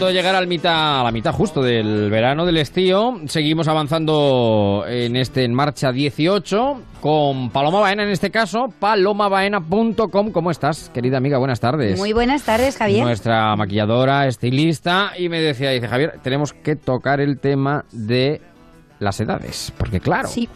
punto de llegar al mitad, a la mitad justo del verano del estío. Seguimos avanzando en este En Marcha 18 con Paloma Baena en este caso, palomabaena.com. ¿Cómo estás, querida amiga? Buenas tardes. Muy buenas tardes, Javier. Nuestra maquilladora, estilista, y me decía, dice Javier, tenemos que tocar el tema de las edades, porque claro, Sí.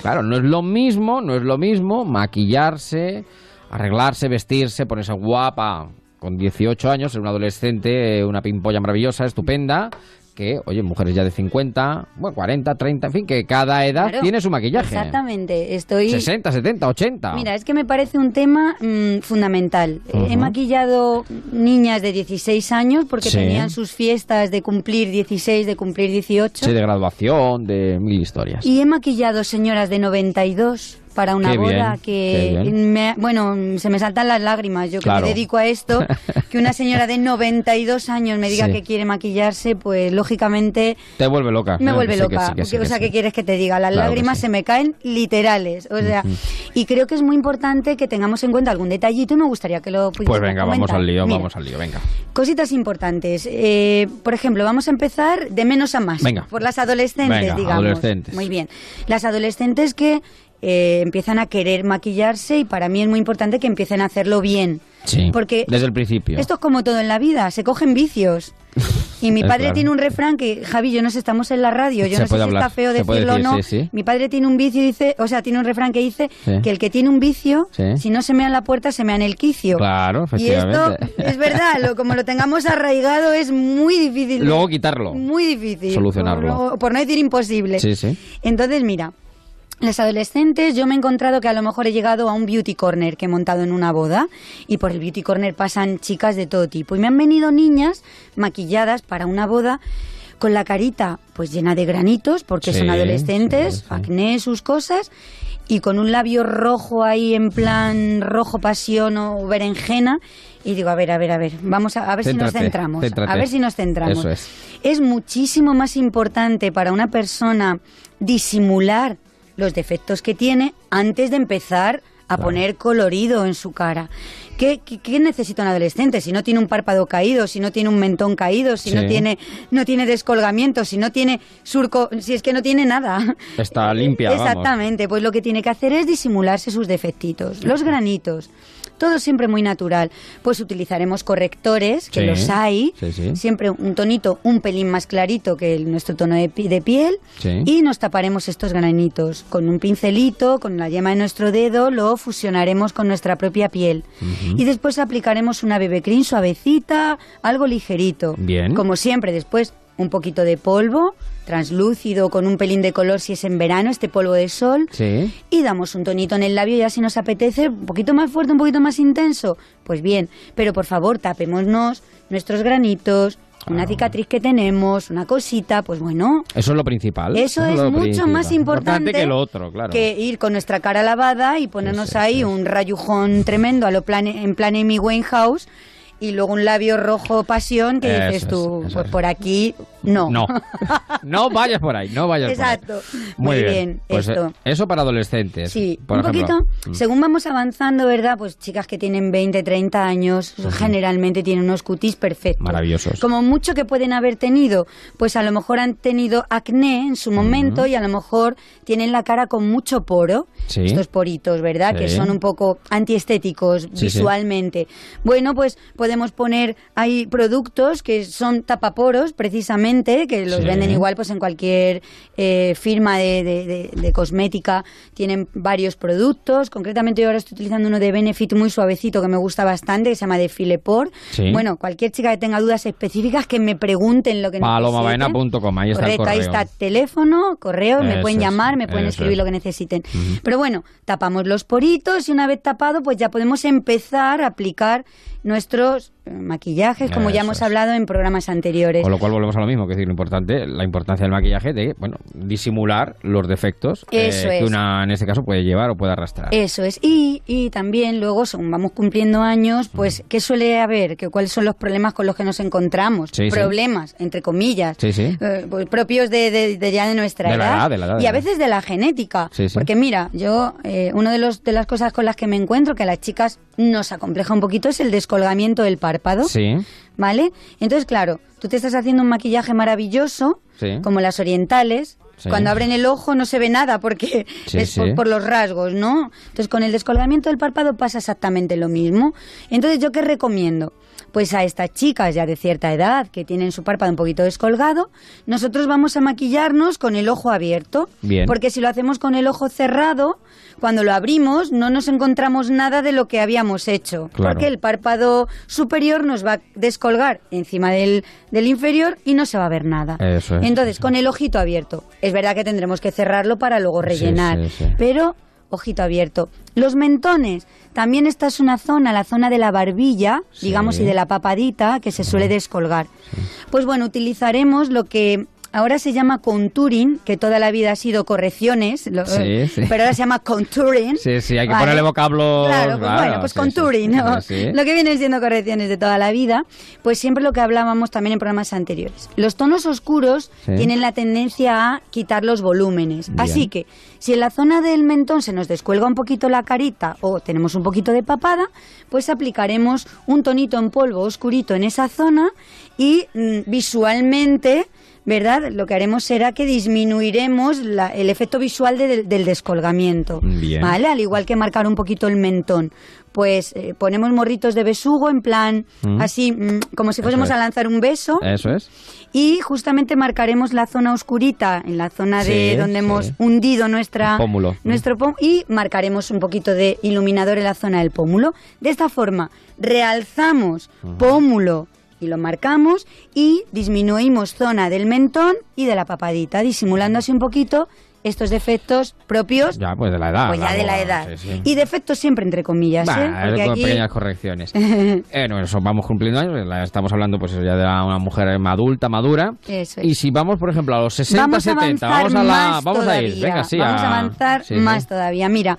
claro, no es lo mismo, no es lo mismo maquillarse, arreglarse, vestirse, ponerse guapa con 18 años, ser un adolescente, una pimpolla maravillosa, estupenda, que, oye, mujeres ya de 50, bueno, 40, 30, en fin, que cada edad Claro, tiene su maquillaje. Exactamente, estoy... 60, 70, 80. Mira, es que me parece un tema mm, fundamental. Eh, He maquillado niñas de 16 años porque Sí. tenían sus fiestas de cumplir 16, de cumplir 18. Sí, de graduación, de mil historias. Y he maquillado señoras de 92 para una Qué boda que, me- bueno, se me saltan las lágrimas. Yo que me dedico a esto, que una señora de 92 años me diga Sí. que quiere maquillarse, pues lógicamente Te vuelve loca. me vuelve que loca. sí, que sí, o sea. ¿qué quieres que te diga? Las Claro lágrimas se me caen literales. O sea, y creo que es muy importante que tengamos en cuenta algún detallito y me gustaría que lo pudiéramos Pues venga, vamos al lío, Mira, vamos al lío, venga. Cositas importantes. Eh, por ejemplo, vamos a empezar de menos a más. Venga. Por las adolescentes, Venga, digamos. adolescentes. Muy bien. Las adolescentes que eh, empiezan a querer maquillarse y para mí es muy importante que empiecen a hacerlo bien. Sí, Porque desde el principio. Esto es como todo en la vida, se cogen vicios. Y mi padre claro. tiene un refrán que, Javi, yo no sé, estamos en la radio, yo Se no sé si hablar, está feo decirlo o no. sí, sí. Mi padre tiene un vicio, dice, o sea, tiene un refrán que dice Sí. que el que tiene un vicio, si no se mea en la puerta, se mea en el quicio. Claro, Y esto efectivamente. es verdad, lo, como lo tengamos arraigado es muy difícil. Luego quitarlo. Muy difícil. Solucionarlo. Por no, por no decir imposible. Sí, sí. Entonces, mira, las adolescentes, yo me he encontrado que a lo mejor he llegado a un beauty corner que he montado en una boda y por el beauty corner pasan chicas de todo tipo. Y me han venido niñas maquilladas para una boda con la carita pues llena de granitos porque Sí, son adolescentes, sí, sí. acné, sus cosas y con un labio rojo ahí en plan rojo pasión o berenjena y digo, a ver, a ver, a ver, vamos a, a ver si nos centramos. céntrate. A ver si nos centramos. Eso es. Es muchísimo más importante para una persona disimular los defectos que tiene antes de empezar a Claro. poner colorido en su cara. ¿Qué, qué, qué necesita un adolescente? Si no tiene un párpado caído, si no tiene un mentón caído, si no tiene no tiene descolgamiento, si no tiene surco, si es que no tiene nada. Está limpia, vamos. Exactamente, pues lo que tiene que hacer es disimularse sus defectitos, los granitos. Todo siempre muy natural. Pues utilizaremos correctores, que Sí, los hay, sí, sí. siempre un tonito un pelín más clarito que el- nuestro tono de, de piel, y nos taparemos estos granitos. Con un pincelito, con la yema de nuestro dedo, lo fusionaremos con nuestra propia piel. Y después aplicaremos una BB cream suavecita, algo ligerito. Bien. Como siempre, después un poquito de polvo, translúcido, con un pelín de color si es en verano, este polvo de sol. Sí. Y damos un tonito en el labio ya si nos apetece, un poquito más fuerte, un poquito más intenso. Pues bien, pero por favor tapémonos nuestros granitos, una cicatriz que tenemos, una cosita, pues bueno, Eso es lo principal. eso es mucho principal. más importante que lo otro, claro. que ir con nuestra cara lavada y ponernos ahí un rayujón tremendo a lo plan, en plan Amy Winehouse y luego un labio rojo pasión que Eso dices es, tú, pues es. por aquí no. No. no vayas por ahí, no vayas Exacto. por ahí. Muy bien, Pues, esto. eh, eso para adolescentes. Sí, por un ejemplo. poquito, Mm. según vamos avanzando, ¿verdad? Pues chicas que tienen 20, 30 años, generalmente tienen unos cutis perfectos. Maravillosos. Como mucho que pueden haber tenido, pues a lo mejor han tenido acné en su momento y a lo mejor tienen la cara con mucho poro. Sí. Estos poritos, ¿verdad? Que son un poco antiestéticos sí. visualmente. Bueno, pues podemos poner ahí productos que son tapaporos, precisamente, que los Sí. venden igual pues en cualquier eh, firma de, de- de- de cosmética. Tienen varios productos. Concretamente yo ahora estoy utilizando uno de Benefit muy suavecito que me gusta bastante, que se llama de Filepor. Sí. Bueno, cualquier chica que tenga dudas específicas que me pregunten lo que Palomabaena.com, ahí está el Correcto, ahí correo. está teléfono, correo, me pueden llamar, me pueden escribir es. lo que necesiten. Pero bueno, tapamos los poritos y una vez tapado, pues ya podemos empezar a aplicar nuestros eh, maquillajes, como ya hemos es. hablado en programas anteriores. Con lo cual volvemos a lo mismo, que es decir, lo importante, la importancia del maquillaje de, bueno, disimular los defectos eh, que una en este caso puede llevar o puede arrastrar. Eso es. Y, y también luego, según vamos cumpliendo años, pues, ¿qué suele haber? ¿Qué, ¿Cuáles son los problemas con los que nos encontramos? Sí, sí. problemas, entre comillas. Sí, eh, pues, propios de, de- de ya de nuestra De la edad. de la edad, y a la veces de la genética. Porque mira, yo, eh, una de, los, de las cosas con las que me encuentro, que a las chicas nos acompleja un poquito, es el descolgamiento del párpado. Sí. ¿Vale? Entonces, claro, tú te estás haciendo un maquillaje maravilloso, Sí. como las orientales. Sí. Cuando abren el ojo no se ve nada porque Sí, es por, por los rasgos, ¿no? Entonces, con el descolgamiento del párpado pasa exactamente lo mismo. Entonces, ¿yo qué recomiendo? Pues a estas chicas ya de cierta edad que tienen su párpado un poquito descolgado, nosotros vamos a maquillarnos con el ojo abierto. Bien. Porque si lo hacemos con el ojo cerrado, cuando lo abrimos no nos encontramos nada de lo que habíamos hecho. Claro. Porque el párpado superior nos va a descolgar encima del, del inferior y no se va a ver nada. Eso es, Entonces, eso. con el ojito abierto. Es verdad que tendremos que cerrarlo para luego Sí, rellenar. sí, sí. Pero ojito abierto. Los mentones. También esta es una zona, la zona de la barbilla, Sí. digamos, y de la papadita, que se suele descolgar. Pues bueno, utilizaremos lo que ahora se llama contouring, que toda la vida ha sido correcciones, lo- Sí, sí. pero ahora se llama contouring. Sí, sí, hay que Vale. ponerle vocablos. Claro, pues claro, bueno, pues sí, contouring. ¿no? Lo que vienen siendo correcciones de toda la vida, pues siempre lo que hablábamos también en programas anteriores. Los tonos oscuros tienen la tendencia a quitar los volúmenes. Bien. Así que, si en la zona del mentón se nos descuelga un poquito la carita o tenemos un poquito de papada, pues aplicaremos un tonito en polvo oscurito en esa zona y mm, visualmente... ¿Verdad? Lo que haremos será que disminuiremos la- el efecto visual de- del descolgamiento. Bien. ¿Vale? Al igual que marcar un poquito el mentón. Pues eh, ponemos morritos de besugo en plan Mm. así, mm, como si fuésemos es. a lanzar un beso. Eso es. Y justamente marcaremos la zona oscurita, en la zona de donde sí. hemos hundido nuestra, pómulo. nuestro y marcaremos un poquito de iluminador en la zona del pómulo. De esta forma, realzamos pómulo y lo marcamos y disminuimos zona del mentón y de la papadita, disimulando así un poquito estos defectos propios Ya, pues de la edad. pues ya de la edad. sí, sí. Y defectos siempre entre comillas, Bah, ¿eh? Porque con aquí- pequeñas correcciones. eh, no, eso vamos cumpliendo años. Estamos hablando, pues, eso ya de una mujer adulta, madura. Eso es. Y si vamos, por ejemplo, a los 60, vamos a 70, avanzar vamos a la. Vamos a ir, venga, sí. Vamos a avanzar sí. más todavía. Mira,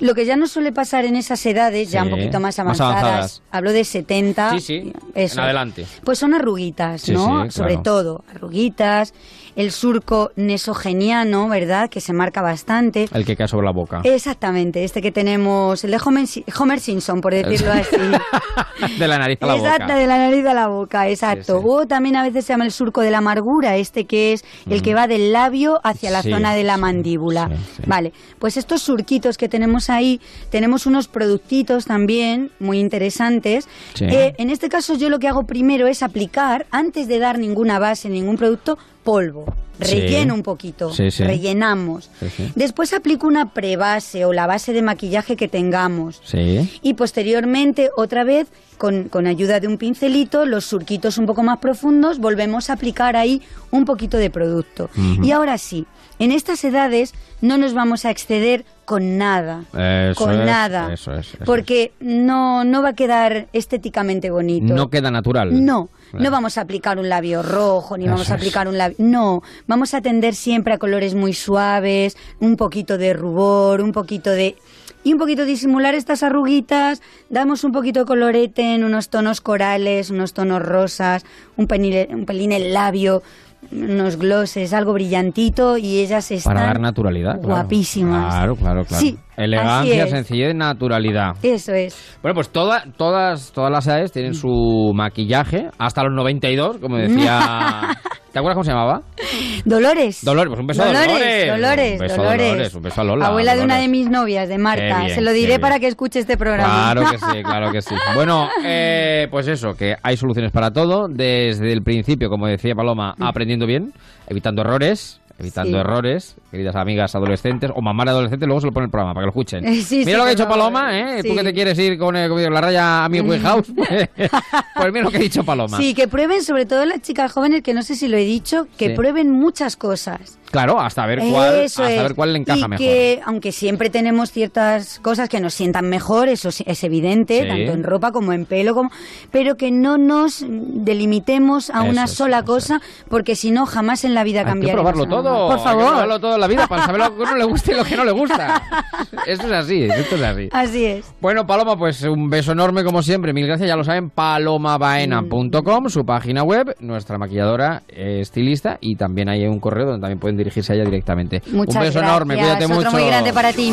lo que ya nos suele pasar en esas edades, ya un poquito más más avanzadas, hablo de 70. Sí, sí, eso. en adelante. Pues son arruguitas, ¿no? Sobre todo, arruguitas, el surco nesogeniano, ¿verdad? Que se marca bastante. El que cae sobre la boca. Exactamente, este que tenemos, el de Homer, Homer Simpson, por decirlo así. de la nariz a la Exacto, boca. de la nariz a la boca, exacto. O también a veces se llama el surco de la amargura, este que es el que va del labio hacia la zona de la mandíbula. Vale, pues estos surquitos que tenemos ahí, tenemos unos productitos también muy interesantes. Sí. Eh, en este caso yo lo que hago primero es aplicar, antes de dar ninguna base, ningún producto, polvo. Sí. Relleno un poquito, Sí, sí. rellenamos. Después aplico una prebase o la base de maquillaje que tengamos. Y posteriormente, otra vez, con, con ayuda de un pincelito, los surquitos un poco más profundos, volvemos a aplicar ahí un poquito de producto. Y ahora sí, en estas edades no nos vamos a exceder con nada. Eso con es, nada. eso es, eso porque no, no va a quedar estéticamente bonito. No queda natural. No, Claro. no vamos a aplicar un labio rojo, ni Eso vamos a aplicar un labio... No, vamos a tender siempre a colores muy suaves, un poquito de rubor, un poquito de... Y un poquito disimular estas arruguitas, damos un poquito de colorete en unos tonos corales, unos tonos rosas, un pelín, un pelín el labio, unos glosses, algo brillantito y ellas están Para dar naturalidad. guapísimas. Claro, claro, claro. Sí, Elegancia, sencillez, naturalidad. Eso es. Bueno, pues toda, todas, todas las edades tienen su maquillaje, hasta los 92, como decía... ¿Te acuerdas cómo se llamaba? Dolores. Dolores, pues un beso a Dolores, Dolores. Un beso a Dolores. Dolores, un beso a Lola, Abuela de una de mis novias, de Marta. Bien, Se lo diré para que escuche este programa. Claro que sí, claro que sí. Bueno, eh, pues eso, que hay soluciones para todo. Desde el principio, como decía Paloma, aprendiendo bien, evitando errores. Evitando. Sí. errores, queridas amigas adolescentes o mamás de adolescentes, luego se lo pone el programa para que lo escuchen. Sí, sí, mira lo que ha dicho. Paloma, ¿eh? Tú que te quieres ir con, eh, la raya a mi House, pues, pues mira lo que ha dicho Paloma. Sí, que prueben, sobre todo las chicas jóvenes, que no sé si lo he dicho, que prueben muchas cosas. Claro, hasta ver cuál, Eso hasta es. ver cuál le encaja y mejor. que, aunque siempre tenemos ciertas cosas que nos sientan mejor, eso es evidente, Sí. tanto en ropa como en pelo, como, pero que no nos delimitemos a Eso una es, sola cosa, porque si no, jamás en la vida Hay que cambiaremos. probarlo todo. Por hay que favor. probarlo todo en la vida para saber lo que uno le gusta y lo que no le gusta. Esto es así, esto es así. Así es. Bueno, Paloma, pues un beso enorme como siempre. Mil gracias, ya lo saben, palomabaena.com, su página web, nuestra maquilladora eh, estilista y también hay un correo donde también pueden dirigirse a ella directamente. Muchas un beso gracias. enorme, cuídate Otro mucho. muy grande para ti.